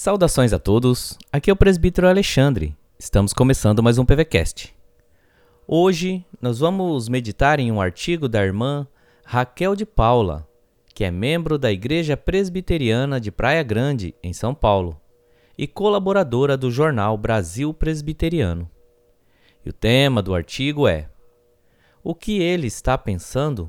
Saudações a todos, aqui é o presbítero Alexandre. Estamos começando mais um PVCast. Hoje nós vamos meditar em um artigo da irmã Raquel de Paula, que é membro da Igreja Presbiteriana de Praia Grande, em São Paulo, e colaboradora do jornal Brasil Presbiteriano. E o tema do artigo é: O que ele está pensando?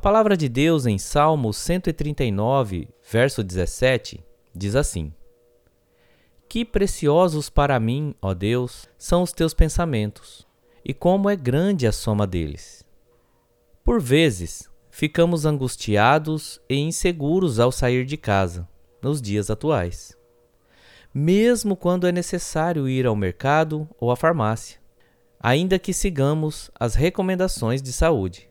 Palavra de Deus em Salmo 139, verso 17, diz assim: Que preciosos para mim, ó Deus, são os teus pensamentos, e como é grande a soma deles. Por vezes, ficamos angustiados e inseguros ao sair de casa, nos dias atuais. Mesmo quando é necessário ir ao mercado ou à farmácia, ainda que sigamos as recomendações de saúde.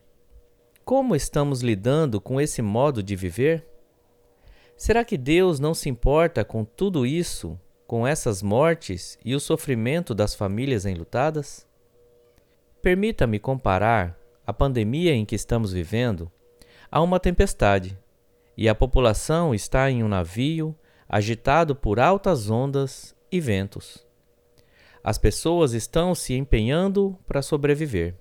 Como estamos lidando com esse modo de viver? Será que Deus não se importa com tudo isso, com essas mortes e o sofrimento das famílias enlutadas? Permita-me comparar a pandemia em que estamos vivendo a uma tempestade, e a população está em um navio agitado por altas ondas e ventos. As pessoas estão se empenhando para sobreviver.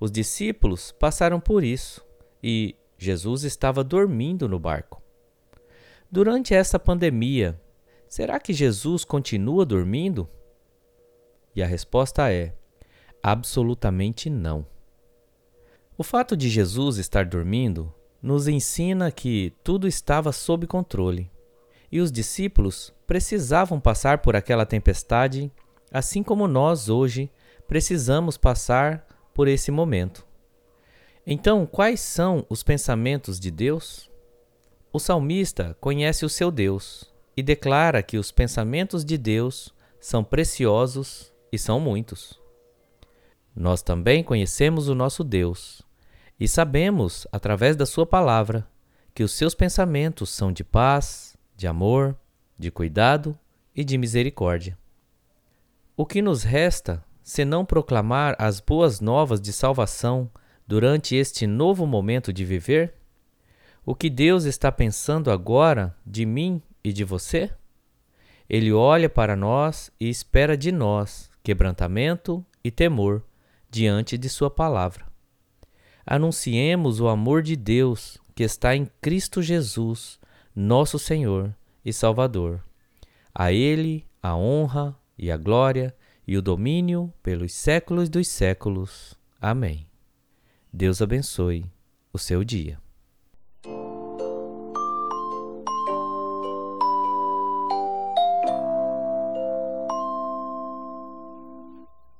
Os discípulos passaram por isso e Jesus estava dormindo no barco. Durante essa pandemia, será que Jesus continua dormindo? E a resposta é: absolutamente não. O fato de Jesus estar dormindo nos ensina que tudo estava sob controle e os discípulos precisavam passar por aquela tempestade, assim como nós hoje precisamos passar por esse momento. Então, quais são os pensamentos de Deus? O salmista conhece o seu Deus e declara que os pensamentos de Deus são preciosos e são muitos. Nós também conhecemos o nosso Deus e sabemos, através da Sua palavra, que os seus pensamentos são de paz, de amor, de cuidado e de misericórdia. O que nos resta senão proclamar as boas novas de salvação durante este novo momento de viver? O que Deus está pensando agora de mim e de você? Ele olha para nós e espera de nós quebrantamento e temor diante de Sua palavra. Anunciemos o amor de Deus que está em Cristo Jesus, nosso Senhor e Salvador. A Ele a honra e a glória e o domínio pelos séculos dos séculos. Amém. Deus abençoe o seu dia.